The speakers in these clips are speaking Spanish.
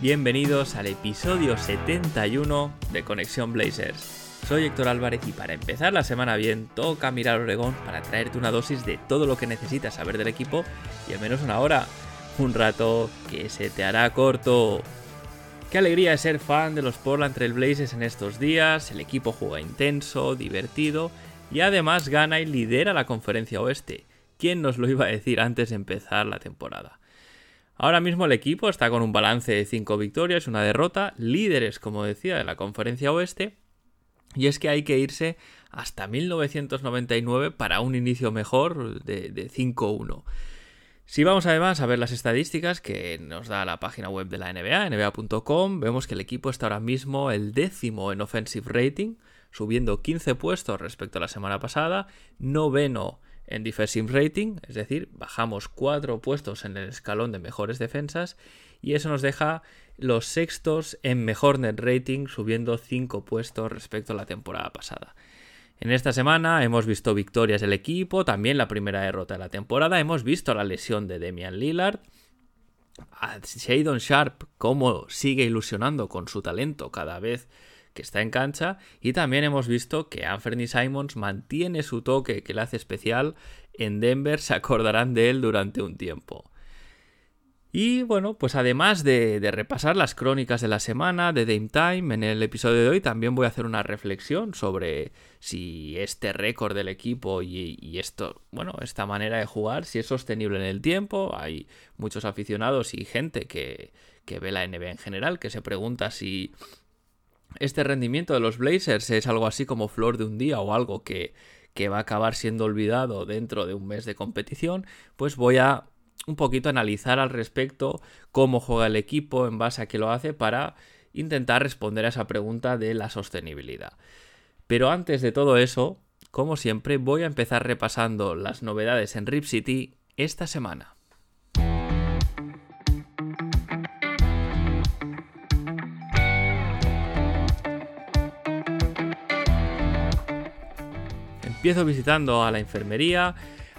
Bienvenidos al episodio 71 de Conexión Blazers. Soy Héctor Álvarez y para empezar la semana bien toca mirar Oregón para traerte una dosis de todo lo que necesitas saber del equipo y al menos una hora, un rato que se te hará corto. Qué alegría es ser fan de los Portland Trail Blazers en estos días, el equipo juega intenso, divertido y además gana y lidera la conferencia oeste. ¿Quién nos lo iba a decir antes de empezar la temporada? Ahora mismo el equipo está con un balance de 5 victorias, una derrota, líderes, como decía, de la conferencia oeste. Y es que hay que irse hasta 1999 para un inicio mejor de, de 5-1. Si vamos además a ver las estadísticas que nos da la página web de la NBA, nba.com, vemos que el equipo está ahora mismo el décimo en offensive rating, subiendo 15 puestos respecto a la semana pasada, noveno en defensive rating, es decir, bajamos 4 puestos en el escalón de mejores defensas y eso nos deja los sextos en mejor net rating, subiendo 5 puestos respecto a la temporada pasada. En esta semana hemos visto victorias del equipo, también la primera derrota de la temporada, hemos visto la lesión de Demian Lillard, a Shadon Sharp cómo sigue ilusionando con su talento cada vez que está en cancha y también hemos visto que Anthony Simons mantiene su toque que le hace especial en Denver, se acordarán de él durante un tiempo. Y bueno, pues además de, de, repasar las crónicas de la semana de Dame Time, en el episodio de hoy también voy a hacer una reflexión sobre si este récord del equipo y, y, esto, bueno, esta manera de jugar, si es sostenible en el tiempo. Hay muchos aficionados y gente que, que ve la NBA en general que se pregunta si este rendimiento de los Blazers es algo así como flor de un día o algo que, que va a acabar siendo olvidado dentro de un mes de competición, pues voy a un poquito analizar al respecto cómo juega el equipo en base a qué lo hace para intentar responder a esa pregunta de la sostenibilidad. Pero antes de todo eso, como siempre, voy a empezar repasando las novedades en Rip City esta semana. Empiezo visitando a la enfermería.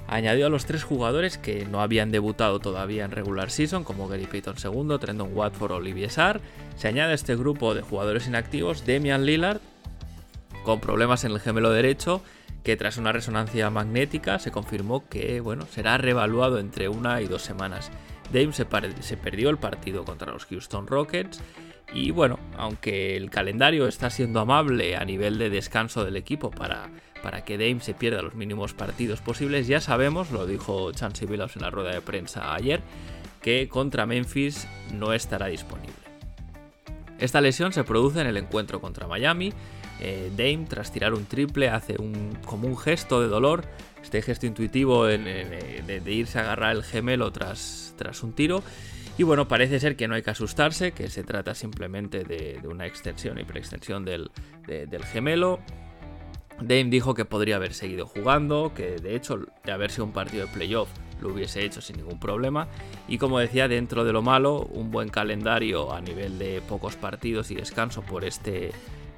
Añadió a los tres jugadores que no habían debutado todavía en regular season, como Gary Payton II, Trendon Watford o Olivier Sarr. Se añade a este grupo de jugadores inactivos Demian Lillard, con problemas en el gemelo derecho, que tras una resonancia magnética se confirmó que bueno, será reevaluado entre una y dos semanas. Dame se, se perdió el partido contra los Houston Rockets. Y bueno, aunque el calendario está siendo amable a nivel de descanso del equipo para, para que Dame se pierda los mínimos partidos posibles, ya sabemos, lo dijo Chansey Billups en la rueda de prensa ayer, que contra Memphis no estará disponible. Esta lesión se produce en el encuentro contra Miami. Eh, Dame, tras tirar un triple, hace un, como un gesto de dolor, este gesto intuitivo en, de, irse a agarrar el gemelo tras, tras un tiro. Y bueno, parece ser que no hay que asustarse, que se trata simplemente de, una extensión y preextensión del, de, del gemelo. Dame dijo que podría haber seguido jugando, que de hecho de haber sido un partido de playoff lo hubiese hecho sin ningún problema. Y como decía, dentro de lo malo, un buen calendario a nivel de pocos partidos y descanso por este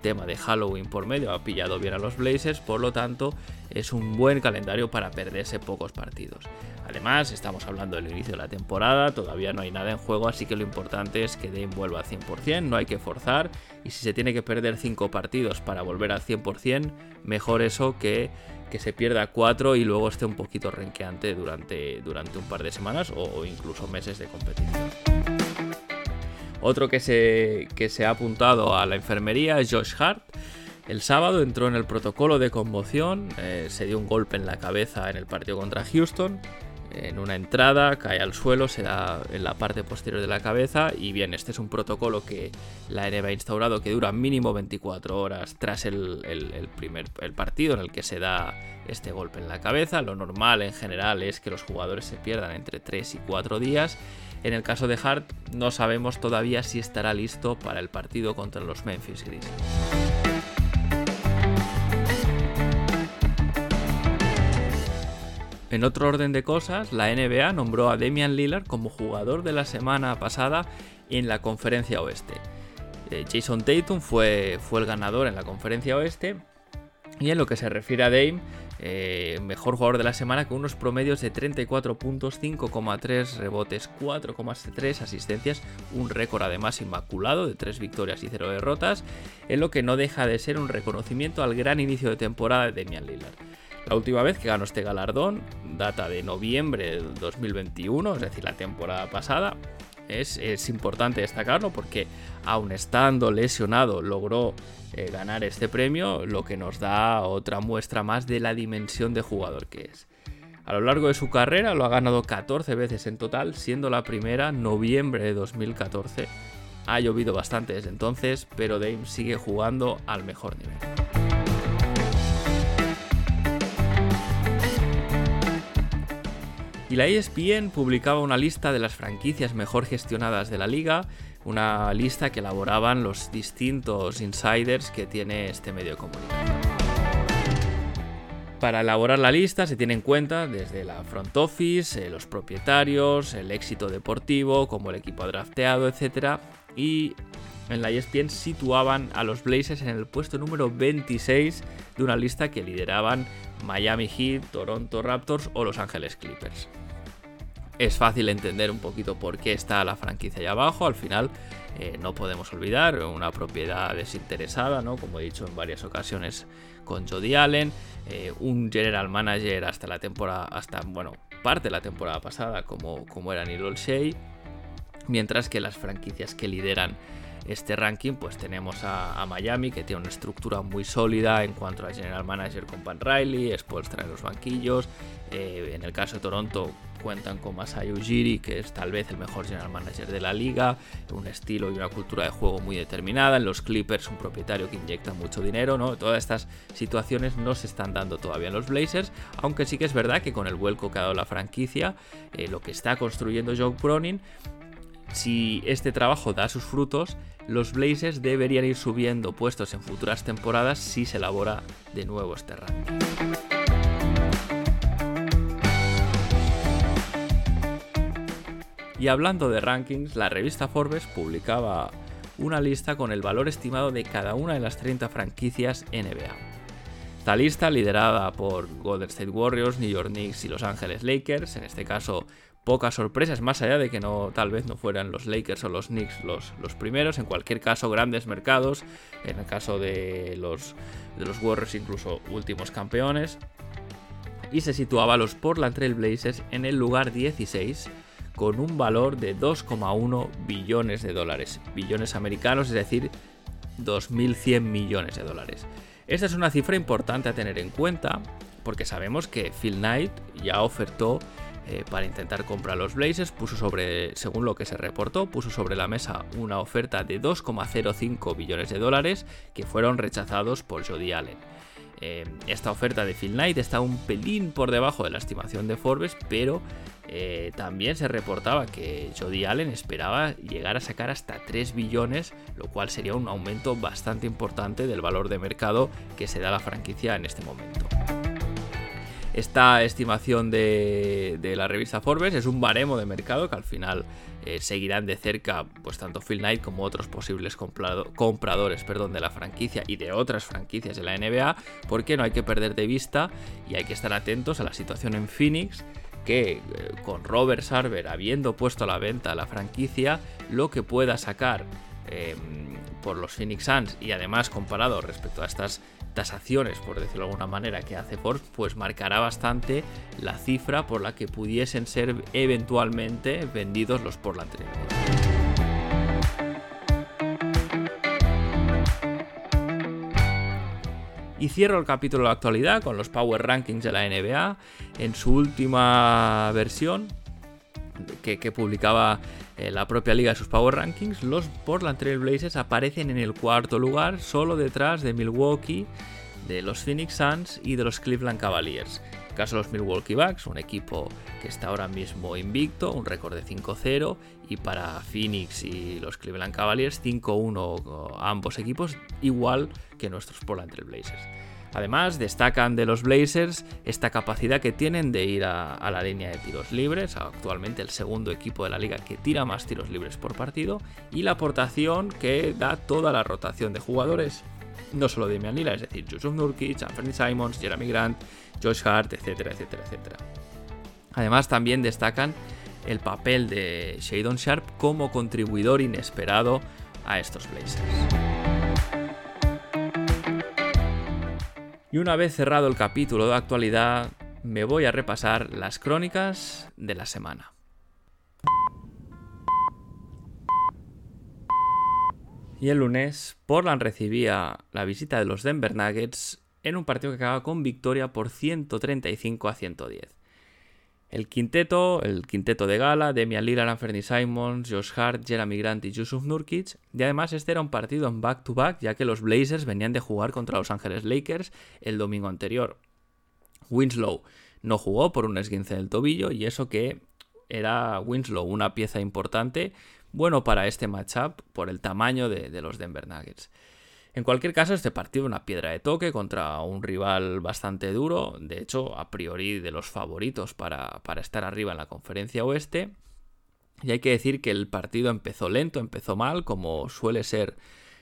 tema de Halloween por medio ha pillado bien a los Blazers, por lo tanto es un buen calendario para perderse pocos partidos. Además, estamos hablando del inicio de la temporada, todavía no hay nada en juego, así que lo importante es que Dame vuelva al 100%, no hay que forzar, y si se tiene que perder 5 partidos para volver al 100%, mejor eso que que se pierda 4 y luego esté un poquito renqueante durante, durante un par de semanas o incluso meses de competición. Otro que se, que se ha apuntado a la enfermería es Josh Hart. El sábado entró en el protocolo de conmoción, eh, se dio un golpe en la cabeza en el partido contra Houston, en una entrada, cae al suelo, se da en la parte posterior de la cabeza y bien, este es un protocolo que la NBA ha instaurado que dura mínimo 24 horas tras el, el, primer el partido en el que se da este golpe en la cabeza. Lo normal en general es que los jugadores se pierdan entre 3 y 4 días. En el caso de Hart, no sabemos todavía si estará listo para el partido contra los Memphis Grizzlies. En otro orden de cosas, la NBA nombró a Damian Lillard como jugador de la semana pasada en la conferencia oeste. Eh, Jason Tatum fue, fue el ganador en la conferencia oeste. Y en lo que se refiere a Dame, eh, mejor jugador de la semana con unos promedios de 34 puntos, 5,3 rebotes, 4,3 asistencias, un récord además inmaculado de 3 victorias y 0 derrotas, en lo que no deja de ser un reconocimiento al gran inicio de temporada de Damian Lillard. La última vez que ganó este galardón data de noviembre del 2021, es decir, la temporada pasada. Es, importante destacarlo porque aun estando lesionado logró eh, ganar este premio, lo que nos da otra muestra más de la dimensión de jugador que es. A lo largo de su carrera lo ha ganado 14 veces en total, siendo la primera noviembre de 2014. Ha llovido bastante desde entonces, pero Dame sigue jugando al mejor nivel. Y la ESPN publicaba una lista de las franquicias mejor gestionadas de la liga, una lista que elaboraban los distintos insiders que tiene este medio de comunicación. Para elaborar la lista se tiene en cuenta desde la front office, eh, los propietarios, el éxito deportivo, como el equipo drafteado, etc. Y en la ESPN situaban a los Blazers en el puesto número 26 de una lista que lideraban Miami Heat, Toronto Raptors o Los Ángeles Clippers es fácil entender un poquito por qué está la franquicia ahí abajo. Al final, eh, no podemos olvidar una propiedad desinteresada, ¿no? Como he dicho en varias ocasiones con Jody Allen, eh, un general manager hasta la temporada, hasta, bueno, parte de la temporada pasada, como, como era Neil Olshey, mientras que las franquicias que lideran este ranking, pues tenemos a, Miami, que tiene una estructura muy sólida en cuanto a general manager con Pan Riley, Spolstra en los banquillos. Eh, en el caso de Toronto, cuentan con Masai Ujiri, que es tal vez el mejor general manager de la liga, un estilo y una cultura de juego muy determinada. En los Clippers, un propietario que inyecta mucho dinero, ¿no? Todas estas situaciones no se están dando todavía en los Blazers, aunque sí que es verdad que con el vuelco que ha dado la franquicia, eh, lo que está construyendo Joe Cronin, si este trabajo da sus frutos, los Blazers deberían ir subiendo puestos en futuras temporadas si se elabora de nuevo este ranking. Y hablando de rankings, la revista Forbes publicaba una lista con el valor estimado de cada una de las 30 franquicias NBA. Esta lista, liderada por Golden State Warriors, New York Knicks y Los Angeles Lakers, en este caso pocas sorpresas, más allá de que no, tal vez no fueran los Lakers o los Knicks los, los primeros, en cualquier caso grandes mercados, en el caso de los, de los Warriors incluso últimos campeones, y se situaba a los Portland Trail Blazers en el lugar 16 con un valor de 2,1 billones de dólares, billones americanos, es decir, 2.100 millones de dólares. Esta es una cifra importante a tener en cuenta porque sabemos que Phil Knight ya ofertó eh, para intentar comprar los Blazers, puso sobre, según lo que se reportó, puso sobre la mesa una oferta de 2,05 billones de dólares que fueron rechazados por Jody Allen. Eh, esta oferta de Phil Knight está un pelín por debajo de la estimación de Forbes, pero eh, también se reportaba que Jody Allen esperaba llegar a sacar hasta 3 billones, lo cual sería un aumento bastante importante del valor de mercado que se da a la franquicia en este momento. Esta estimación de, la revista Forbes es un baremo de mercado que al final eh, seguirán de cerca pues tanto Phil Knight como otros posibles compradores perdón, de la franquicia y de otras franquicias de la NBA, porque no hay que perder de vista y hay que estar atentos a la situación en Phoenix que eh, con Robert Sarver habiendo puesto a la venta la franquicia, lo que pueda sacar em, por los Phoenix Suns y además comparado respecto a estas tasaciones, por decirlo de alguna manera, que hace Forbes, pues marcará bastante la cifra por la que pudiesen ser eventualmente vendidos los Portland Trail Y cierro el capítulo de la actualidad con los Power Rankings de la NBA. En su última versión, que, publicaba eh, la propia liga de sus Power Rankings, los Portland Trail Blazers aparecen en el cuarto lugar, solo detrás de Milwaukee, de los Phoenix Suns y de los Cleveland Cavaliers. el caso de los Milwaukee Bucks, un equipo que está ahora mismo invicto, un récord de 5-0, y para Phoenix y los Cleveland Cavaliers 5-1 ambos equipos, igual que nuestros Portland Trail Blazers. Además, destacan de los Blazers esta capacidad que tienen de ir a, la línea de tiros libres, actualmente el segundo equipo de la liga que tira más tiros libres por partido, y la aportación que da toda la rotación de jugadores, no solo de Lillard, es decir, Yusuf Nurkic, Anthony Simons, Jeremy Grant, Josh Hart, etcétera, etcétera, etcétera. Además, también destacan el papel de Shadon Sharp como contribuidor inesperado a estos Blazers. Y una vez cerrado el capítulo de actualidad, me voy a repasar las crónicas de la semana. Y el lunes, Portland recibía la visita de los Denver Nuggets en un partido que acaba con victoria por 135 a 110. El quinteto, el quinteto de gala, Demian Lillard, Anthony Simons, Josh Hart, Jeremy Grant y Yusuf Nurkic. Y además este era un partido en back-to-back, ya que los Blazers venían de jugar contra Los Ángeles Lakers el domingo anterior. Winslow no jugó por un esguince del tobillo y eso que era Winslow una pieza importante, bueno para este matchup por el tamaño de, de los Denver Nuggets. En cualquier caso, este partido una piedra de toque contra un rival bastante duro, de hecho, a priori de los favoritos para, estar arriba en la conferencia oeste. Y hay que decir que el partido empezó lento, empezó mal, como suele ser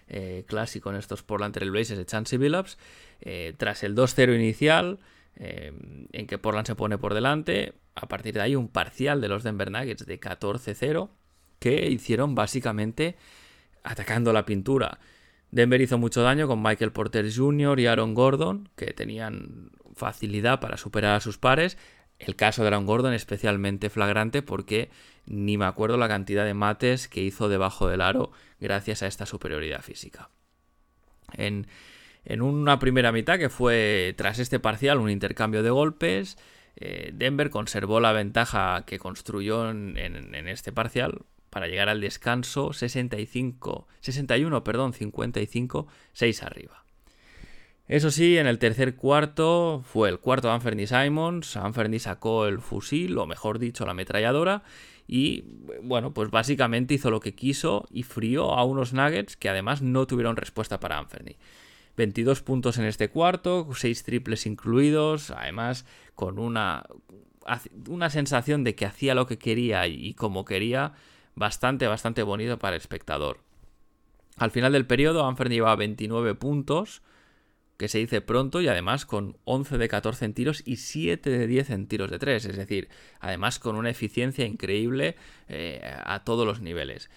eh, clásico en estos Portland Trail Blazers de Chansey Billups. Eh, tras el 2-0 inicial, eh, en que Portland se pone por delante, a partir de ahí un parcial de los Denver Nuggets de 14-0, que hicieron básicamente atacando la pintura. Denver hizo mucho daño con Michael Porter Jr. y Aaron Gordon, que tenían facilidad para superar a sus pares. El caso de Aaron Gordon especialmente flagrante porque ni me acuerdo la cantidad de mates que hizo debajo del aro gracias a esta superioridad física. En, una primera mitad que fue tras este parcial un intercambio de golpes, eh, Denver conservó la ventaja que construyó en, en este parcial, para llegar al descanso 65, 61, perdón, 55, 6 arriba. Eso sí, en el tercer cuarto fue el cuarto de Anferny Simons. Anferny sacó el fusil, o mejor dicho, la ametralladora. Y bueno, pues básicamente hizo lo que quiso y frió a unos Nuggets que además no tuvieron respuesta para Anferny. 22 puntos en este cuarto, 6 triples incluidos, además con una, una sensación de que hacía lo que quería y como quería bastante, bastante bonito para el espectador. Al final del periodo, Anfern llevaba 29 puntos, que se dice pronto, y además con 11 de 14 en tiros y 7 de 10 en tiros de 3, es decir, además con una eficiencia increíble eh, a todos los niveles.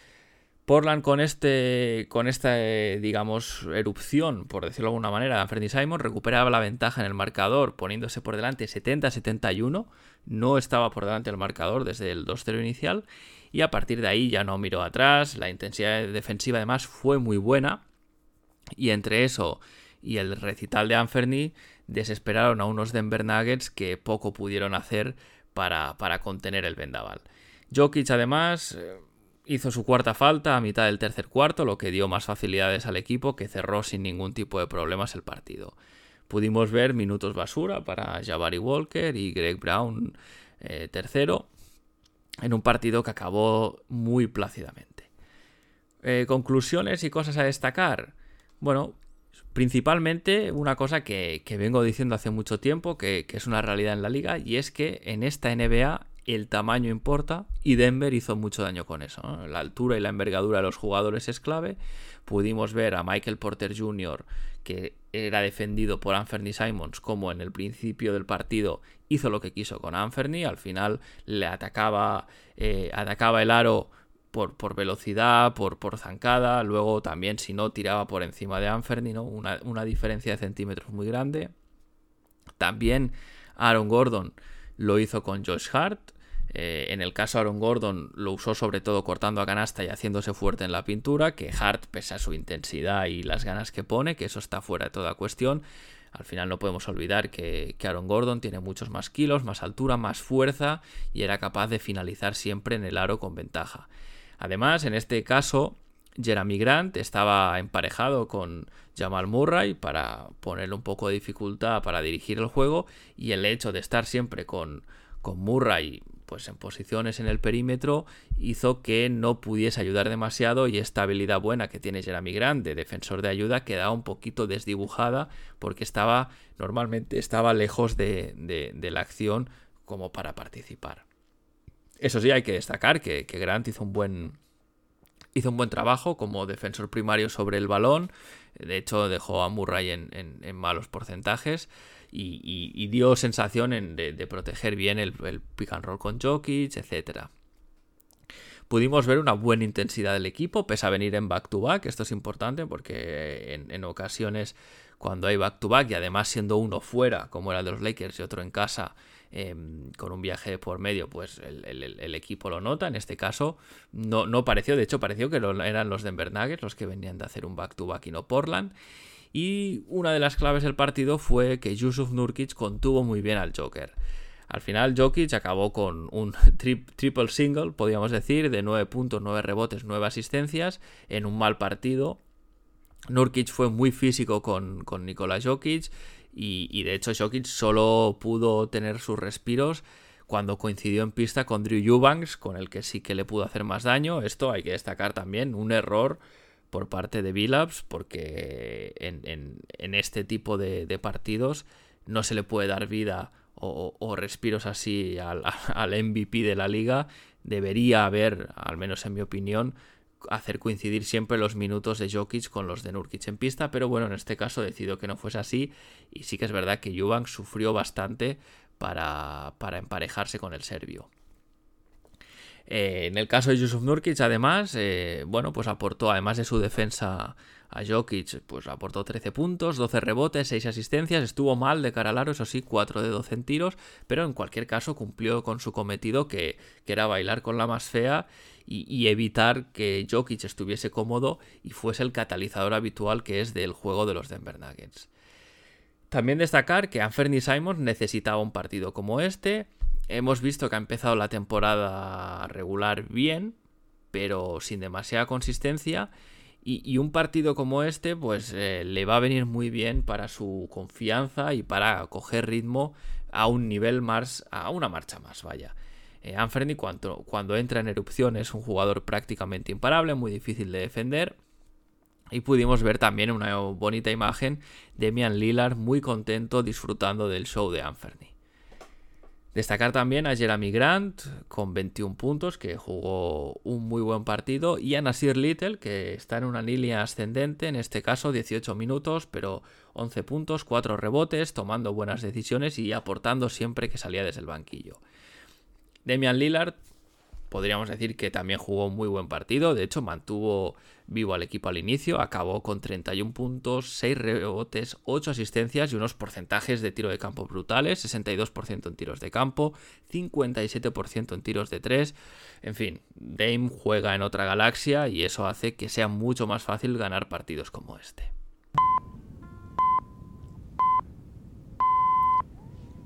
Portland con este con esta eh, digamos erupción, por decirlo de alguna manera, de Simon recuperaba la ventaja en el marcador poniéndose por delante 70-71, no estaba por delante el marcador desde el 2-0 inicial y a partir de ahí ya no miró atrás, la intensidad defensiva además fue muy buena y entre eso y el recital de Anferny desesperaron a unos Denver Nuggets que poco pudieron hacer para, para contener el vendaval. Jokic además eh, hizo su cuarta falta a mitad del tercer cuarto, lo que dio más facilidades al equipo que cerró sin ningún tipo de problemas el partido. Pudimos ver minutos basura para Jabari Walker y Greg Brown eh, tercero, en un partido que acabó muy plácidamente. Eh, conclusiones y cosas a destacar. Bueno, principalmente una cosa que, vengo diciendo hace mucho tiempo, que, es una realidad en la liga, y es que en esta NBA el tamaño importa y Denver hizo mucho daño con eso. La altura y la envergadura de los jugadores es clave. Pudimos ver a Michael Porter Jr., que era defendido por Anthony Simons, como en el principio del partido hizo lo que quiso con Anferny, al final le atacaba, eh, atacaba el aro por, por velocidad, por, por, zancada, luego también si no tiraba por encima de Anferny, ¿no? una, una diferencia de centímetros muy grande. También Aaron Gordon lo hizo con Josh Hart. Eh, en el caso Aaron Gordon lo usó sobre todo cortando a canasta y haciéndose fuerte en la pintura, que Hart, pese a su intensidad y las ganas que pone, que eso está fuera de toda cuestión, al final no podemos olvidar que, Aaron Gordon tiene muchos más kilos, más altura, más fuerza y era capaz de finalizar siempre en el aro con ventaja. Además, en este caso, Jeremy Grant estaba emparejado con Jamal Murray para ponerle un poco de dificultad para dirigir el juego y el hecho de estar siempre con, con Murray pues en posiciones en el perímetro hizo que no pudiese ayudar demasiado y esta habilidad buena que tiene Jeremy Grant de defensor de ayuda quedaba un poquito desdibujada porque estaba normalmente estaba lejos de, la acción como para participar. Eso sí, hay que destacar que, Grant hizo un buen hizo un buen trabajo como defensor primario sobre el balón. De hecho, dejó a Murray en malos porcentajes y, dio sensación de, proteger bien el, pick and roll con Jokic, etc. Pudimos ver una buena intensidad del equipo, pese a venir en back-to-back, esto es importante porque en, ocasiones cuando hay back-to-back y además siendo uno fuera, como era de los Lakers y otro en casa, em, con un viaje por medio, pues el, equipo lo nota. En este caso no, no pareció, de hecho pareció que eran los Denver Nuggets los que venían de hacer un back-to-back y no Portland. Y una de las claves del partido fue que Yusuf Nurkic contuvo muy bien al Joker. Al final Jokic acabó con un triple single, podríamos decir, de 9 puntos, 9 rebotes, 9 asistencias en un mal partido. Nurkic fue muy físico con, con Jokic y, de hecho Jokic solo pudo tener sus respiros cuando coincidió en pista con Drew Eubanks, con el que sí que le pudo hacer más daño. Esto hay que destacar también, un error por parte de Billups, porque en, este tipo de, partidos no se le puede dar vida o, respiros así al, MVP de la liga. Debería haber, al menos en mi opinión, hacer coincidir siempre los minutos de Jokic con los de Nurkic en pista, pero bueno, en este caso decido que no fuese así y sí que es verdad que Juvan sufrió bastante para, para emparejarse con el serbio. Eh, en el caso de Yusuf Nurkic, además, eh, bueno, pues aportó, además de su defensa a Jokic, pues aportó 13 puntos, 12 rebotes, 6 asistencias, estuvo mal de cara al aro, eso sí, 4 de 12 en tiros, pero en cualquier caso cumplió con su cometido que, era bailar con la más fea y, evitar que Jokic estuviese cómodo y fuese el catalizador habitual que es del juego de los Denver Nuggets. También destacar que Anthony Simons necesitaba un partido como este, Hemos visto que ha empezado la temporada regular bien, pero sin demasiada consistencia. Y, un partido como este, pues eh, le va a venir muy bien para su confianza y para coger ritmo a un nivel más, a una marcha más, vaya. Eh, cuando, cuando entra en erupción es un jugador prácticamente imparable, muy difícil de defender. Y pudimos ver también una bonita imagen de Mian Lillard muy contento disfrutando del show de Anferni. Destacar también a Jeremy Grant con 21 puntos, que jugó un muy buen partido, y a Nasir Little, que está en una línea ascendente, en este caso 18 minutos, pero 11 puntos, 4 rebotes, tomando buenas decisiones y aportando siempre que salía desde el banquillo. Demian Lillard podríamos decir que también jugó un muy buen partido, de hecho mantuvo vivo al equipo al inicio, acabó con 31 puntos, 6 rebotes, 8 asistencias y unos porcentajes de tiro de campo brutales, 62% en tiros de campo, 57% en tiros de 3, en fin, Dame juega en otra galaxia y eso hace que sea mucho más fácil ganar partidos como este.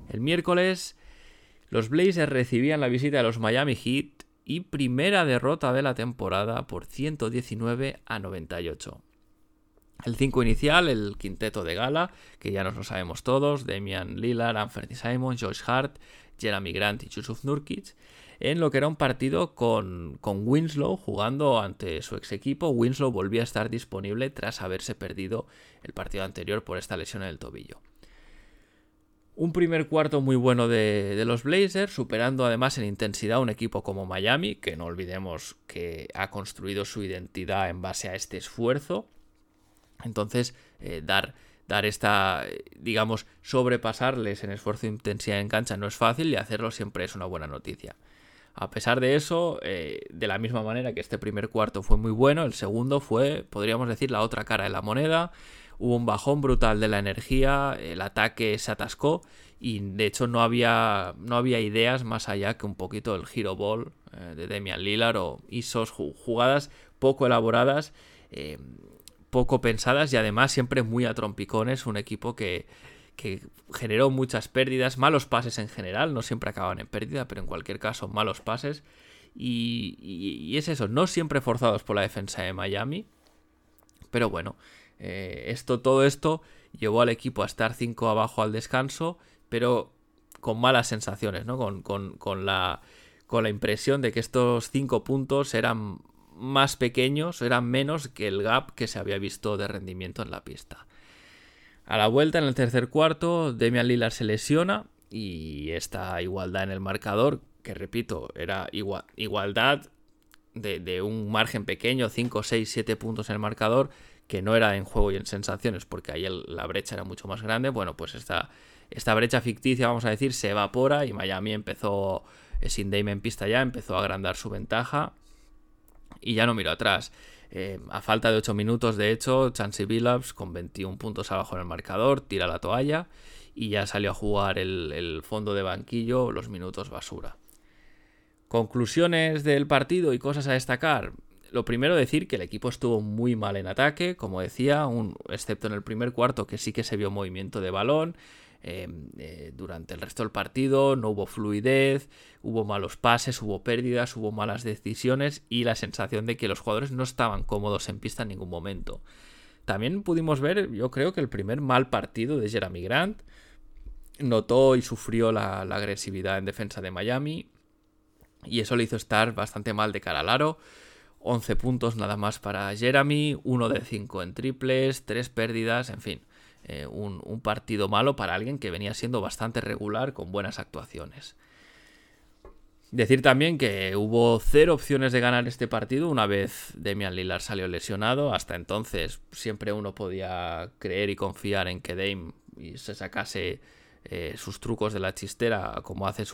El miércoles los Blazers recibían la visita de los Miami Heat y primera derrota de la temporada por 119 a 98. El 5 inicial, el quinteto de gala, que ya nos lo sabemos todos, Damian Lillard, Anthony Simon, Josh Hart, Jeremy Grant y Yusuf Nurkic, en lo que era un partido con, con Winslow jugando ante su ex equipo. Winslow volvía a estar disponible tras haberse perdido el partido anterior por esta lesión en el tobillo. Un primer cuarto muy bueno de, los Blazers, superando además en intensidad un equipo como Miami, que no olvidemos que ha construido su identidad en base a este esfuerzo. Entonces, eh, dar, dar esta, digamos, sobrepasarles en esfuerzo e intensidad en cancha no es fácil y hacerlo siempre es una buena noticia. A pesar de eso, eh, de la misma manera que este primer cuarto fue muy bueno, el segundo fue, podríamos decir, la otra cara de la moneda hubo un bajón brutal de la energía, el ataque se atascó y de hecho no había, no había ideas más allá que un poquito el hero ball eh, de Demian Lillard o ISOs, jugadas poco elaboradas, eh, poco pensadas y además siempre muy a trompicones, un equipo que, que generó muchas pérdidas, malos pases en general, no siempre acaban en pérdida, pero en cualquier caso malos pases Y, es eso, no siempre forzados por la defensa de Miami. Pero bueno, eh, esto, todo esto llevó al equipo a estar 5 abajo al descanso, pero con malas sensaciones, ¿no? Con, con, la, con la impresión de que estos 5 puntos eran más pequeños, eran menos que el gap que se había visto de rendimiento en la pista. A la vuelta, en el tercer cuarto, Demian Lillard se lesiona y esta igualdad en el marcador, que repito, era igualdad de, un margen pequeño, 5, 6, 7 puntos en el marcador, que no era en juego y en sensaciones, porque ahí la brecha era mucho más grande, bueno, pues esta, esta brecha ficticia, vamos a decir, se evapora y Miami empezó, eh, sin Dame en pista ya, empezó a agrandar su ventaja y ya no miró atrás. Eh, a falta de 8 minutos, de hecho, Chansey Billups, con 21 puntos abajo en el marcador, tira la toalla y ya salió a jugar el, fondo de banquillo los minutos basura. Conclusiones del partido y cosas a destacar. Lo primero decir que el equipo estuvo muy mal en ataque, como decía, un, excepto en el primer cuarto que sí que se vio movimiento de balón. Em, eh, durante el resto del partido no hubo fluidez, hubo malos pases, hubo pérdidas, hubo malas decisiones y la sensación de que los jugadores no estaban cómodos en pista en ningún momento. También pudimos ver, yo creo que el primer mal partido de Jeremy Grant notó y sufrió la, agresividad en defensa de Miami y eso le hizo estar bastante mal de cara al aro. 11 puntos nada más para Jeremy, 1 de 5 en triples, 3 pérdidas, en fin. Eh, un, partido malo para alguien que venía siendo bastante regular con buenas actuaciones. Decir también que hubo cero opciones de ganar este partido una vez Damian Lillard salió lesionado. Hasta entonces siempre uno podía creer y confiar en que Dame se sacase eh, sus trucos de la chistera como hace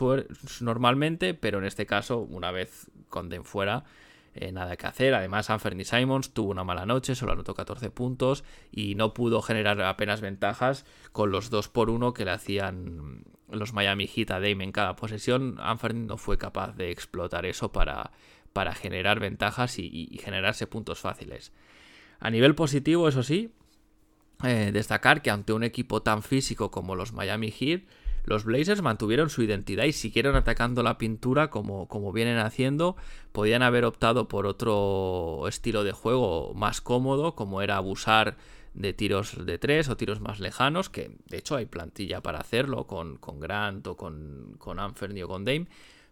normalmente, pero en este caso, una vez con Dame fuera, eh, nada que hacer. Además, Anthony Simons tuvo una mala noche, solo anotó 14 puntos y no pudo generar apenas ventajas con los 2 por 1 que le hacían los Miami Heat a Dame en cada posesión. Anthony no fue capaz de explotar eso para, para generar ventajas y, generarse puntos fáciles. A nivel positivo, eso sí, eh, destacar que ante un equipo tan físico como los Miami Heat, los Blazers mantuvieron su identidad y siguieron atacando la pintura como, como vienen haciendo. Podían haber optado por otro estilo de juego más cómodo, como era abusar de tiros de tres o tiros más lejanos, que de hecho hay plantilla para hacerlo con, con Grant o con, con Anferni o con Dame,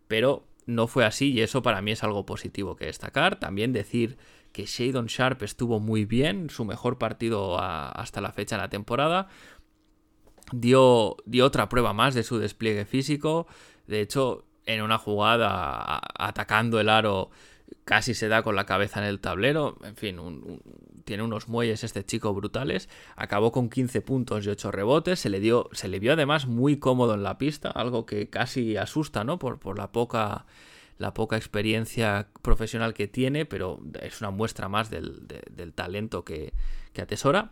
pero no fue así y eso para mí es algo positivo que destacar. También decir que Shadon Sharp estuvo muy bien, su mejor partido hasta la fecha en la temporada dio, dio otra prueba más de su despliegue físico. De hecho, en una jugada atacando el aro casi se da con la cabeza en el tablero. En fin, tiene unos muelles este chico brutales. Acabó con 15 puntos y 8 rebotes. Se le, dio, se le vio además muy cómodo en la pista, algo que casi asusta, ¿no? Por, por la poca la poca experiencia profesional que tiene, pero es una muestra más del, del talento que, que atesora.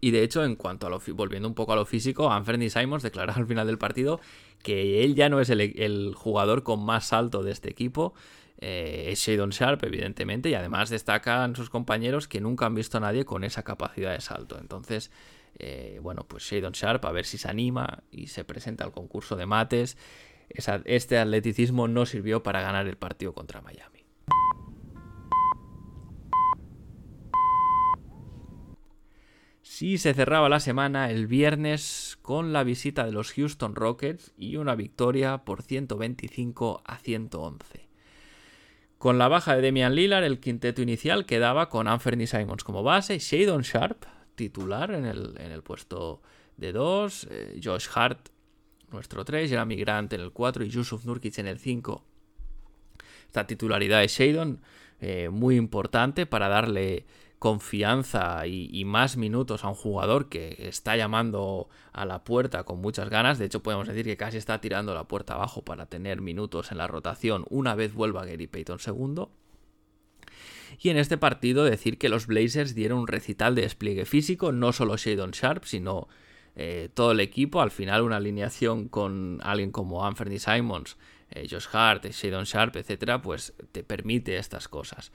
Y de hecho, en cuanto a lo volviendo un poco a lo físico, Anthony Simons declaró al final del partido que él ya no es el, jugador con más salto de este equipo. Eh, es Shadon Sharp, evidentemente, y además destacan sus compañeros que nunca han visto a nadie con esa capacidad de salto. Entonces, eh, bueno, pues Shadon Sharp a ver si se anima y se presenta al concurso de mates. este atleticismo no sirvió para ganar el partido contra Miami. Sí se cerraba la semana el viernes con la visita de los Houston Rockets y una victoria por 125 a 111. Con la baja de Demian Lillard, el quinteto inicial quedaba con Anthony Simons como base, Shadon Sharp, titular en el, en el puesto de 2, eh, Josh Hart, nuestro 3, Jeremy Grant en el 4 y Yusuf Nurkic en el 5. Esta titularidad de Shadon eh, muy importante para darle confianza y, más minutos a un jugador que está llamando a la puerta con muchas ganas. De hecho, podemos decir que casi está tirando la puerta abajo para tener minutos en la rotación una vez vuelva Gary Payton segundo. Y en este partido decir que los Blazers dieron un recital de despliegue físico, no solo Shadon Sharp, sino eh, todo el equipo. Al final una alineación con alguien como Anthony Simons, eh, Josh Hart, Shadon Sharp, etcétera, pues te permite estas cosas.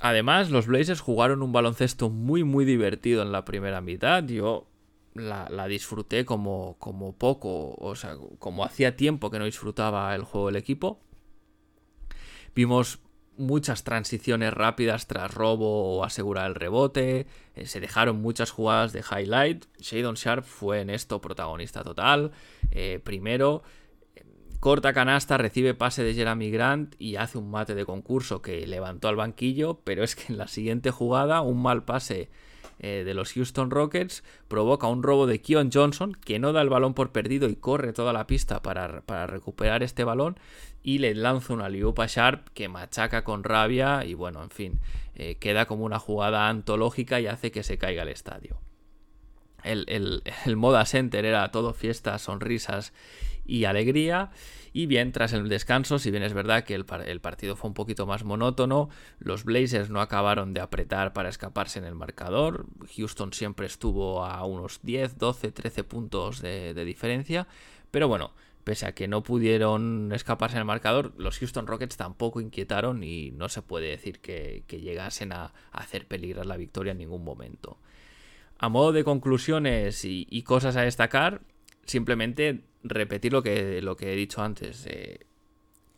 Además, los Blazers jugaron un baloncesto muy, muy divertido en la primera mitad. Yo la, disfruté como, como poco, o sea, como hacía tiempo que no disfrutaba el juego del equipo. Vimos muchas transiciones rápidas tras robo o asegurar el rebote. Eh, se dejaron muchas jugadas de highlight. Shadon Sharp fue en esto protagonista total. Eh, primero, corta canasta, recibe pase de Jeremy Grant y hace un mate de concurso que levantó al banquillo, pero es que en la siguiente jugada, un mal pase eh, de los Houston Rockets provoca un robo de Keon Johnson, que no da el balón por perdido y corre toda la pista para, recuperar este balón, y le lanza una liupa Sharp que machaca con rabia y bueno, en fin, eh, queda como una jugada antológica y hace que se caiga el estadio. El, el, el Moda Center era todo fiestas, sonrisas y alegría. Y bien, tras el descanso, si bien es verdad que el, partido fue un poquito más monótono, los Blazers no acabaron de apretar para escaparse en el marcador. Houston siempre estuvo a unos 10, 12, 13 puntos de, diferencia. Pero bueno, pese a que no pudieron escaparse en el marcador, los Houston Rockets tampoco inquietaron y no se puede decir que, llegasen a, hacer peligrar la victoria en ningún momento. A modo de conclusiones y cosas a destacar, simplemente repetir lo que, lo que he dicho antes. Eh,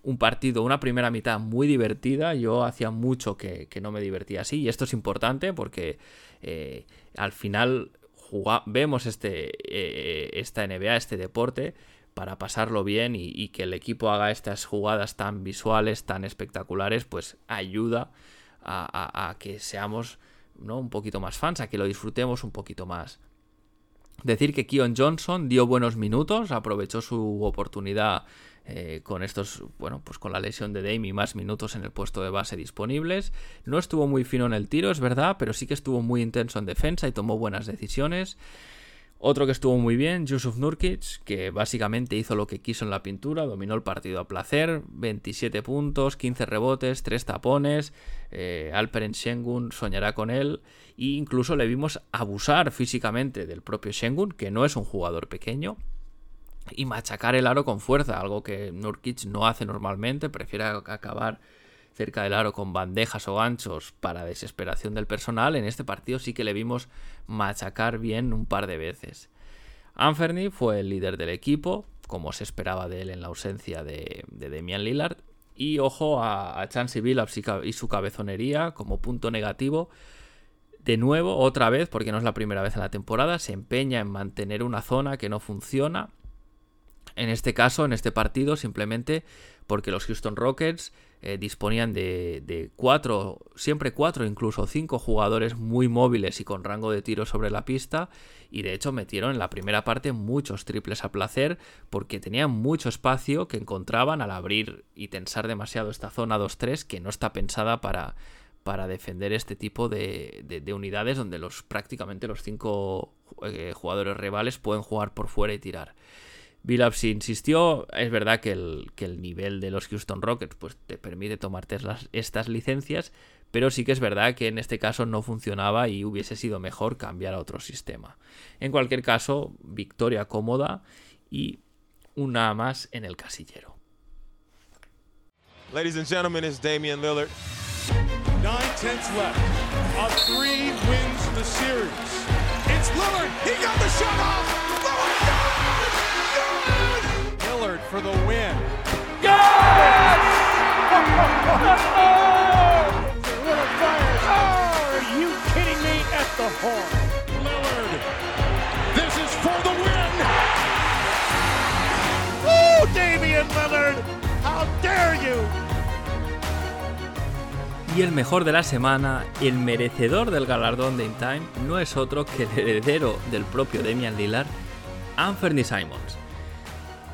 un partido, una primera mitad muy divertida. Yo hacía mucho que, no me divertía así. Y esto es importante porque eh, al final vemos este, eh, esta NBA, este deporte, para pasarlo bien y, que el equipo haga estas jugadas tan visuales, tan espectaculares, pues ayuda a, que seamos un poquito más fans, a que lo disfrutemos un poquito más. Decir que Keon Johnson dio buenos minutos, aprovechó su oportunidad eh, con estos, bueno, pues con la lesión de Dame y más minutos en el puesto de base disponibles. No estuvo muy fino en el tiro, es verdad, pero sí que estuvo muy intenso en defensa y tomó buenas decisiones. Otro que estuvo muy bien, Yusuf Nurkic, que básicamente hizo lo que quiso en la pintura, dominó el partido a placer, 27 puntos, 15 rebotes, 3 tapones, eh, Alperen Shengun soñará con él, e incluso le vimos abusar físicamente del propio Shengun, que no es un jugador pequeño, y machacar el aro con fuerza, algo que Nurkic no hace normalmente, prefiere acabar cerca del aro con bandejas o ganchos para desesperación del personal, en este partido sí que le vimos machacar bien un par de veces. Anferny fue el líder del equipo, como se esperaba de él en la ausencia de, Demian Lillard. Y ojo a, a Chansey Billups y su cabezonería como punto negativo. De nuevo, otra vez, porque no es la primera vez en la temporada, se empeña en mantener una zona que no funciona. En este caso, en este partido, simplemente porque los Houston Rockets eh, disponían de, cuatro, siempre cuatro, incluso cinco jugadores muy móviles y con rango de tiro sobre la pista. Y de hecho metieron en la primera parte muchos triples a placer porque tenían mucho espacio que encontraban al abrir y tensar demasiado esta zona 2-3 que no está pensada para, para defender este tipo de, unidades donde los prácticamente los cinco eh, jugadores rivales pueden jugar por fuera y tirar. Billups insistió, es verdad que el, que el, nivel de los Houston Rockets pues, te permite tomarte estas licencias, pero sí que es verdad que en este caso no funcionaba y hubiese sido mejor cambiar a otro sistema. En cualquier caso, victoria cómoda y una más en el casillero. Ladies and gentlemen, it's Damian Lillard. Nine tenths left. A three wins the series. It's Lillard. He got the shot off. For the win. Yes! Oh, are you kidding me at the horn? Lillard, this is for the win. Woo, Damian Lillard, how dare you? Y el mejor de la semana, el merecedor del galardón de In Time, no es otro que el heredero del propio Damian Lillard, Anthony Simons.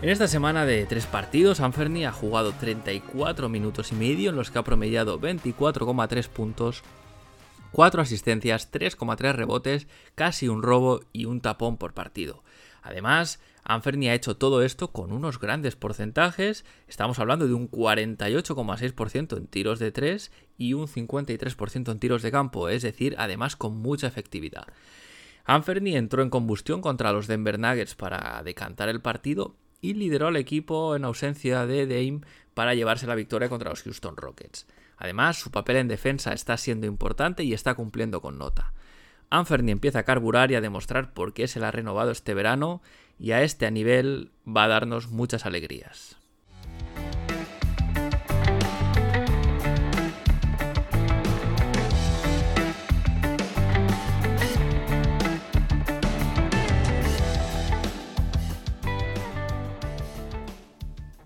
En esta semana de tres partidos, Anferni ha jugado 34 minutos y medio en los que ha promediado 24,3 puntos, 4 asistencias, 3,3 rebotes, casi un robo y un tapón por partido. Además, Anferni ha hecho todo esto con unos grandes porcentajes, estamos hablando de un 48,6% en tiros de 3 y un 53% en tiros de campo, es decir, además con mucha efectividad. Anferni entró en combustión contra los Denver Nuggets para decantar el partido y lideró al equipo en ausencia de Dame para llevarse la victoria contra los Houston Rockets. Además, su papel en defensa está siendo importante y está cumpliendo con nota. Anferni empieza a carburar y a demostrar por qué se le ha renovado este verano y a este nivel va a darnos muchas alegrías.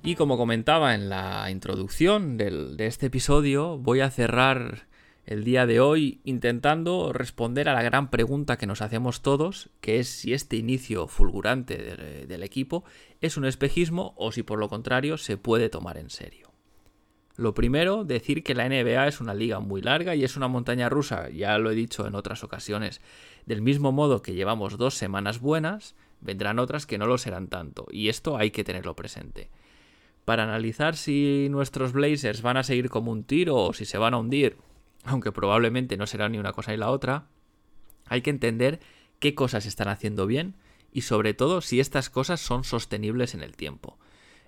Y como comentaba en la introducción de este episodio, voy a cerrar el día de hoy intentando responder a la gran pregunta que nos hacemos todos, que es si este inicio fulgurante del, equipo es un espejismo o si por lo contrario se puede tomar en serio. Lo primero, decir que la NBA es una liga muy larga y es una montaña rusa, ya lo he dicho en otras ocasiones. Del mismo modo que llevamos dos semanas buenas, vendrán otras que no lo serán tanto, y esto hay que tenerlo presente. Para analizar si nuestros Blazers van a seguir como un tiro o si se van a hundir, aunque probablemente no será ni una cosa ni la otra, hay que entender qué cosas están haciendo bien y sobre todo si estas cosas son sostenibles en el tiempo.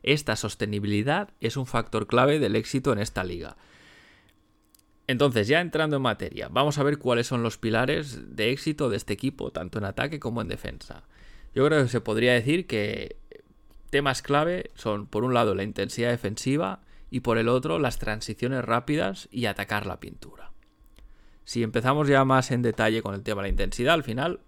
Esta sostenibilidad es un factor clave del éxito en esta liga. Entonces, ya entrando en materia, vamos a ver cuáles son los pilares de éxito de este equipo, tanto en ataque como en defensa. Yo creo que se podría decir que temas clave son, por un lado, la intensidad defensiva, y por el otro las transiciones rápidas y atacar la pintura. Si empezamos ya más en detalle con el tema de la intensidad, al final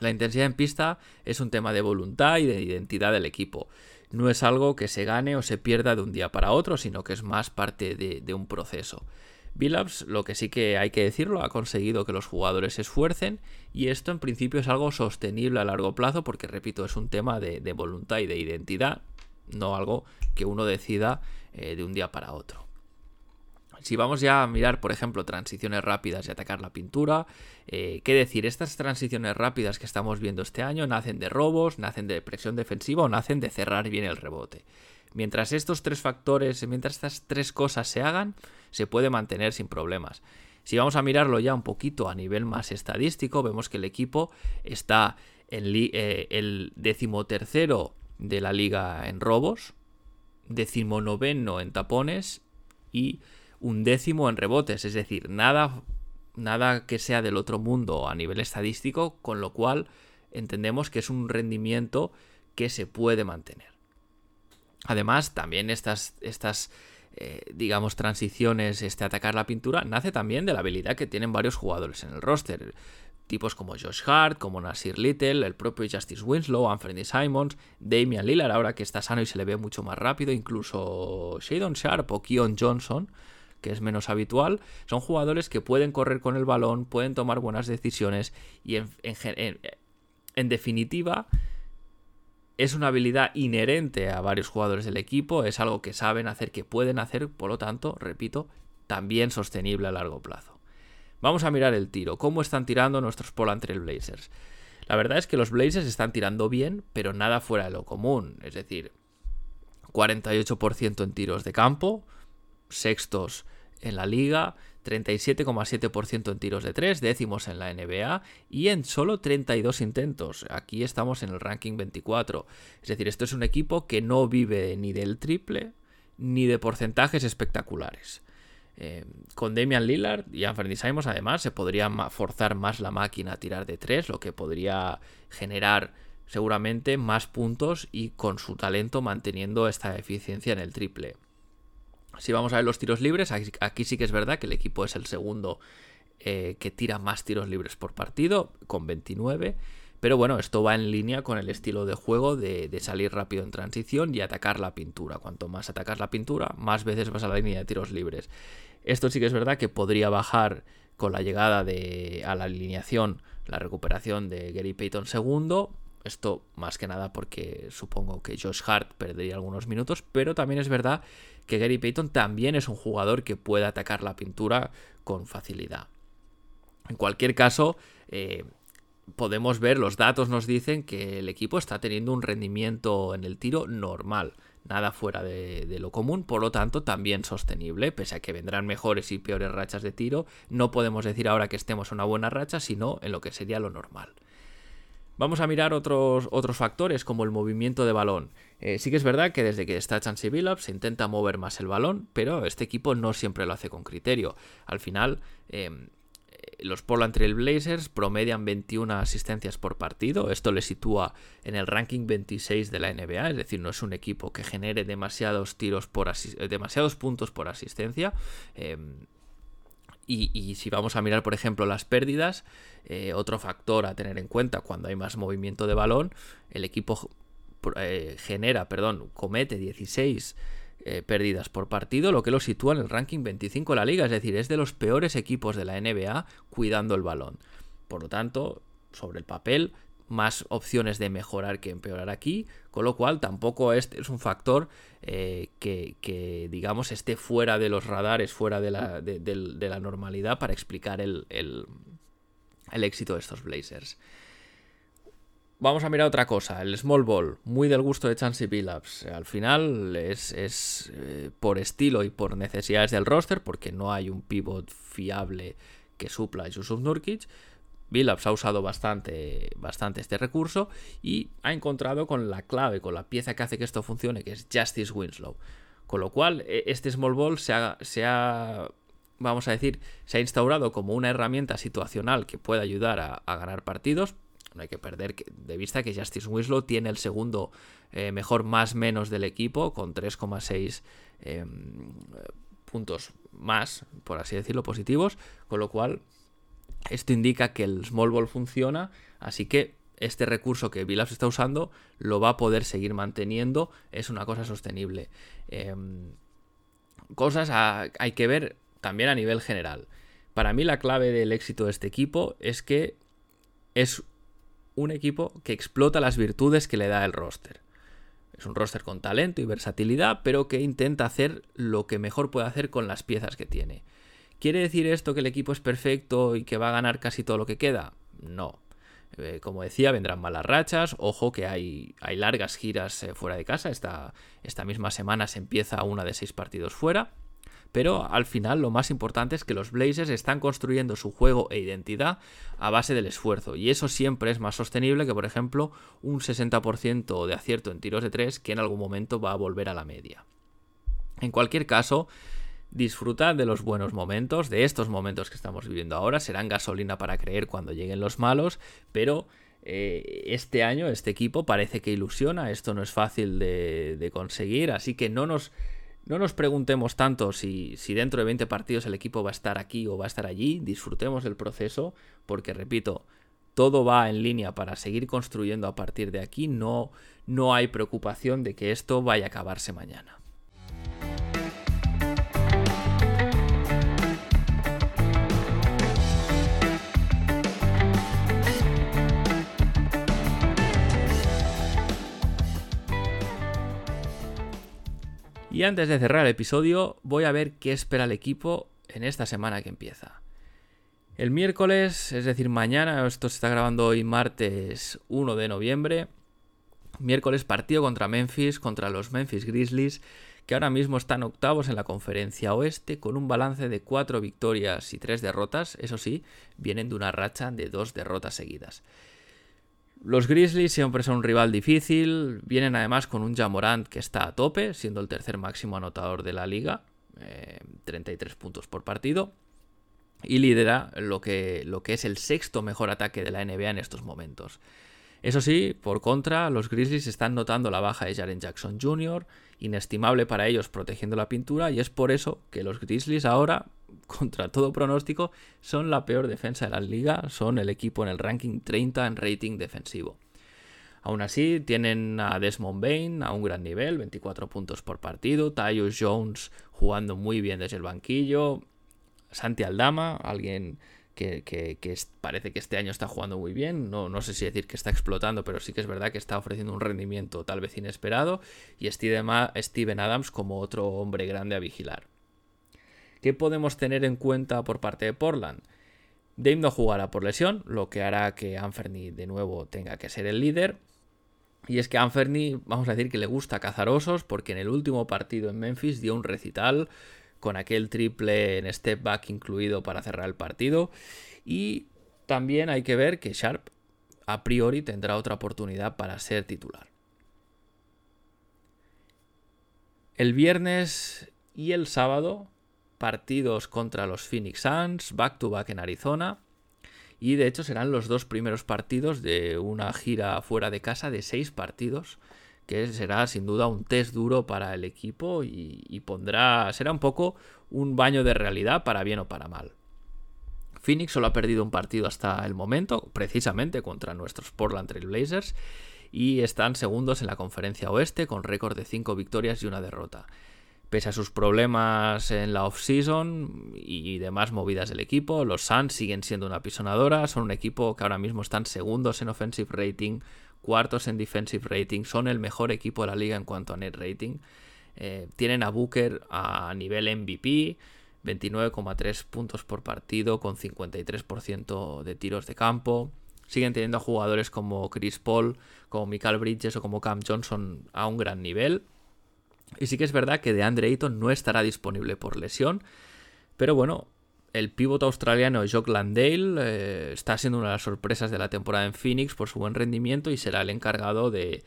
la intensidad en pista es un tema de voluntad y de identidad del equipo. No es algo que se gane o se pierda de un día para otro, sino que es más parte de, un proceso. Billups, lo que sí que hay que decirlo, ha conseguido que los jugadores se esfuercen y esto en principio es algo sostenible a largo plazo porque, repito, es un tema de, voluntad y de identidad, no algo que uno decida eh, de un día para otro. Si vamos ya a mirar, por ejemplo, transiciones rápidas y atacar la pintura, eh, ¿qué decir? Estas transiciones rápidas que estamos viendo este año nacen de robos, nacen de presión defensiva o nacen de cerrar bien el rebote. Mientras estos tres factores, mientras estas tres cosas se hagan, se puede mantener sin problemas. Si vamos a mirarlo ya un poquito a nivel más estadístico, vemos que el equipo está en eh, el decimotercero de la liga en robos, decimonoveno en tapones y un décimo en rebotes, es decir, nada, nada que sea del otro mundo a nivel estadístico, con lo cual entendemos que es un rendimiento que se puede mantener. Además, también estas, estas eh, digamos, transiciones, este atacar la pintura, nace también de la habilidad que tienen varios jugadores en el roster. Tipos como Josh Hart, como Nasir Little, el propio Justice Winslow, Anthony Simons, Damian Lillard, ahora que está sano y se le ve mucho más rápido, incluso Shadon Sharp o Keon Johnson, que es menos habitual, son jugadores que pueden correr con el balón, pueden tomar buenas decisiones y en, en definitiva es una habilidad inherente a varios jugadores del equipo, es algo que saben hacer, que pueden hacer, por lo tanto, repito, también sostenible a largo plazo. Vamos a mirar el tiro. ¿Cómo están tirando nuestros Poland Trail Blazers? La verdad es que los Blazers están tirando bien, pero nada fuera de lo común. Es decir, 48% en tiros de campo, sextos en la liga, 37,7% en tiros de 3, décimos en la NBA y en solo 32 intentos. Aquí estamos en el ranking 24. Es decir, esto es un equipo que no vive ni del triple ni de porcentajes espectaculares. Eh, con Damian Lillard y Anthony Simons, además, se podría forzar más la máquina a tirar de tres, lo que podría generar seguramente más puntos y con su talento manteniendo esta eficiencia en el triple. Si vamos a ver los tiros libres, aquí sí que es verdad que el equipo es el segundo eh, que tira más tiros libres por partido, con 29. Pero bueno, esto va en línea con el estilo de juego de, salir rápido en transición y atacar la pintura. Cuanto más atacas la pintura, más veces vas a la línea de tiros libres. Esto sí que es verdad que podría bajar con la llegada de, a la alineación, la recuperación de Gary Payton segundo. Esto más que nada porque supongo que Josh Hart perdería algunos minutos, pero también es verdad Gary Payton también es un jugador que puede atacar la pintura con facilidad. En cualquier caso, eh, podemos ver, los datos nos dicen que el equipo está teniendo un rendimiento en el tiro normal, nada fuera de, lo común, por lo tanto también sostenible, pese a que vendrán mejores y peores rachas de tiro, no podemos decir ahora que estemos en una buena racha, sino en lo que sería lo normal. Vamos a mirar otros, otros factores como el movimiento de balón. Eh, sí que es verdad que desde que está Chansey Billups se intenta mover más el balón, pero este equipo no siempre lo hace con criterio. Al final, em, los Portland Trail Blazers promedian 21 asistencias por partido. Esto le sitúa en el ranking 26 de la NBA, es decir, no es un equipo que genere demasiados tiros por eh, demasiados puntos por asistencia. Em, y, si vamos a mirar, por ejemplo, las pérdidas, eh, otro factor a tener en cuenta cuando hay más movimiento de balón, el equipo eh, genera, perdón, comete 16 eh, pérdidas por partido, lo que lo sitúa en el ranking 25 de la liga, es decir, es de los peores equipos de la NBA cuidando el balón. Por lo tanto, sobre el papel, más opciones de mejorar que empeorar aquí, con lo cual tampoco este es un factor eh, que, digamos, esté fuera de los radares, fuera de la, de, la normalidad para explicar el, el, el, éxito de estos Blazers. Vamos a mirar otra cosa, el small ball, muy del gusto de Chansey Billups. Al final es, es eh, por estilo y por necesidades del roster, porque no hay un pivot fiable que supla a Yusuf Nurkic, Billups ha usado bastante, bastante este recurso y ha encontrado con la clave, con la pieza que hace que esto funcione, que es Justice Winslow. Con lo cual, e, este small ball se ha, vamos a decir, se ha instaurado como una herramienta situacional que puede ayudar a, ganar partidos. No hay que perder de vista que Justice Winslow tiene el segundo eh, mejor más menos del equipo con 3,6 em, puntos más, por así decirlo, positivos. Con lo cual, esto indica que el small ball funciona, así que este recurso que Billups está usando lo va a poder seguir manteniendo, es una cosa sostenible. Em, cosas hay que ver también a nivel general. Para mí la clave del éxito de este equipo es que es un equipo que explota las virtudes que le da el roster. Es un roster con talento y versatilidad, pero que intenta hacer lo que mejor puede hacer con las piezas que tiene. ¿Quiere decir esto que el equipo es perfecto y que va a ganar casi todo lo que queda? No. Eh, como decía, vendrán malas rachas. Ojo que hay, largas giras eh, fuera de casa. Esta, esta misma semana se empieza una de seis partidos fuera. Pero al final lo más importante es que los Blazers están construyendo su juego e identidad a base del esfuerzo. Y eso siempre es más sostenible que, por ejemplo, un 60% de acierto en tiros de tres que en algún momento va a volver a la media. En cualquier caso, Disfrutad de los buenos momentos, de estos momentos que estamos viviendo ahora. Serán gasolina para creer cuando lleguen los malos, pero eh, este año este equipo parece que ilusiona. Esto no es fácil de, conseguir, así que no nos, no nos preguntemos tanto si, si, dentro de 20 partidos el equipo va a estar aquí o va a estar allí. Disfrutemos del proceso, porque repito, todo va en línea para seguir construyendo a partir de aquí. No, no hay preocupación de que esto vaya a acabarse mañana. Y antes de cerrar el episodio, voy a ver qué espera el equipo en esta semana que empieza. El miércoles, es decir, mañana, esto se está grabando hoy martes 1 de noviembre. Miércoles partido contra Memphis, contra los Memphis Grizzlies, que ahora mismo están octavos en la conferencia oeste con un balance de 4 victorias y 3 derrotas. Eso sí, vienen de una racha de 2 derrotas seguidas. Los Grizzlies siempre son un rival difícil, vienen además con un Jamorant que está a tope, siendo el tercer máximo anotador de la liga, 33 eh, puntos por partido, y lidera lo que, lo que es el sexto mejor ataque de la NBA en estos momentos. Eso sí, por contra, los Grizzlies están notando la baja de Jaren Jackson Jr., inestimable para ellos protegiendo la pintura, y es por eso que los Grizzlies ahora contra todo pronóstico, son la peor defensa de la liga, son el equipo en el ranking 30 en rating defensivo. Aún así, tienen a Desmond Bain a un gran nivel, 24 puntos por partido, Tyus Jones jugando muy bien desde el banquillo, Santi Aldama, alguien que, parece que este año está jugando muy bien, no, no, sé si decir que está explotando, pero sí que es verdad que está ofreciendo un rendimiento tal vez inesperado, y Steven Adams como otro hombre grande a vigilar. ¿Qué podemos tener en cuenta por parte de Portland? Dame no jugará por lesión, lo que hará que Anferny de nuevo tenga que ser el líder. Y es que Anferny, vamos a decir que le gusta cazar osos, porque en el último partido en Memphis dio un recital con aquel triple en step back incluido para cerrar el partido. Y también hay que ver que Sharp a priori tendrá otra oportunidad para ser titular. El viernes y el sábado partidos contra los Phoenix Suns, back to back en Arizona. Y de hecho serán los dos primeros partidos de una gira fuera de casa de seis partidos, que será sin duda un test duro para el equipo y, pondrá, será un poco un baño de realidad para bien o para mal. Phoenix solo ha perdido un partido hasta el momento, precisamente contra nuestros Portland Trail Blazers. y están segundos en la conferencia oeste con récord de 5 victorias y una derrota. Pese a sus problemas en la off-season y demás movidas del equipo, los Suns siguen siendo una pisonadora, son un equipo que ahora mismo están segundos en offensive rating, cuartos en defensive rating, son el mejor equipo de la liga en cuanto a net rating. Eh, tienen a Booker a nivel MVP, 29,3 puntos por partido con 53% de tiros de campo. Siguen teniendo a jugadores como Chris Paul, como Michael Bridges o como Cam Johnson a un gran nivel. Y sí que es verdad que DeAndre Ayton no estará disponible por lesión. Pero bueno, el pívot australiano Jock Landale eh, está siendo una de las sorpresas de la temporada en Phoenix por su buen rendimiento y será el encargado de,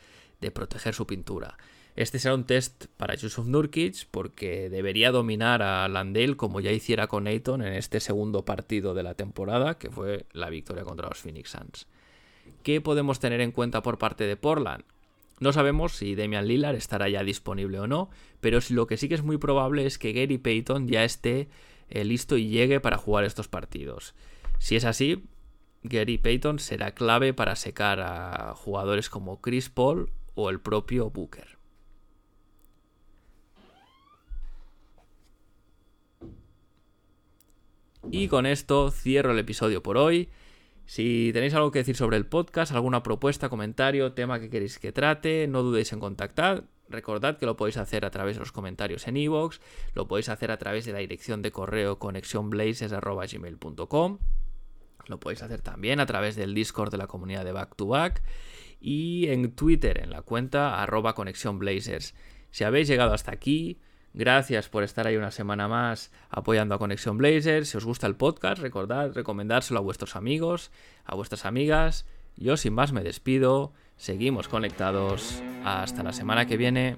proteger su pintura. Este será un test para Yusuf Nurkic porque debería dominar a Landale como ya hiciera con Ayton en este segundo partido de la temporada, que fue la victoria contra los Phoenix Suns. ¿Qué podemos tener en cuenta por parte de Portland? No sabemos si Damian Lillard estará ya disponible o no, pero lo que sí que es muy probable es que Gary Payton ya esté eh, listo y llegue para jugar estos partidos. Si es así, Gary Payton será clave para secar a jugadores como Chris Paul o el propio Booker. Y con esto cierro el episodio por hoy. Si tenéis algo que decir sobre el podcast, alguna propuesta, comentario, tema que queréis que trate, no dudéis en contactar. Recordad que lo podéis hacer a través de los comentarios en iVoox, lo podéis hacer a través de la dirección de correo conexionblazes.gmail.com lo podéis hacer también a través del Discord de la comunidad de Back to Back y en Twitter en la cuenta arroba conexionblazers. Si habéis llegado hasta aquí, Gracias por estar ahí una semana más apoyando a Conexión Blazers. Si os gusta el podcast, recordad recomendárselo a vuestros amigos, a vuestras amigas. Yo sin más me despido. Seguimos conectados. Hasta la semana que viene.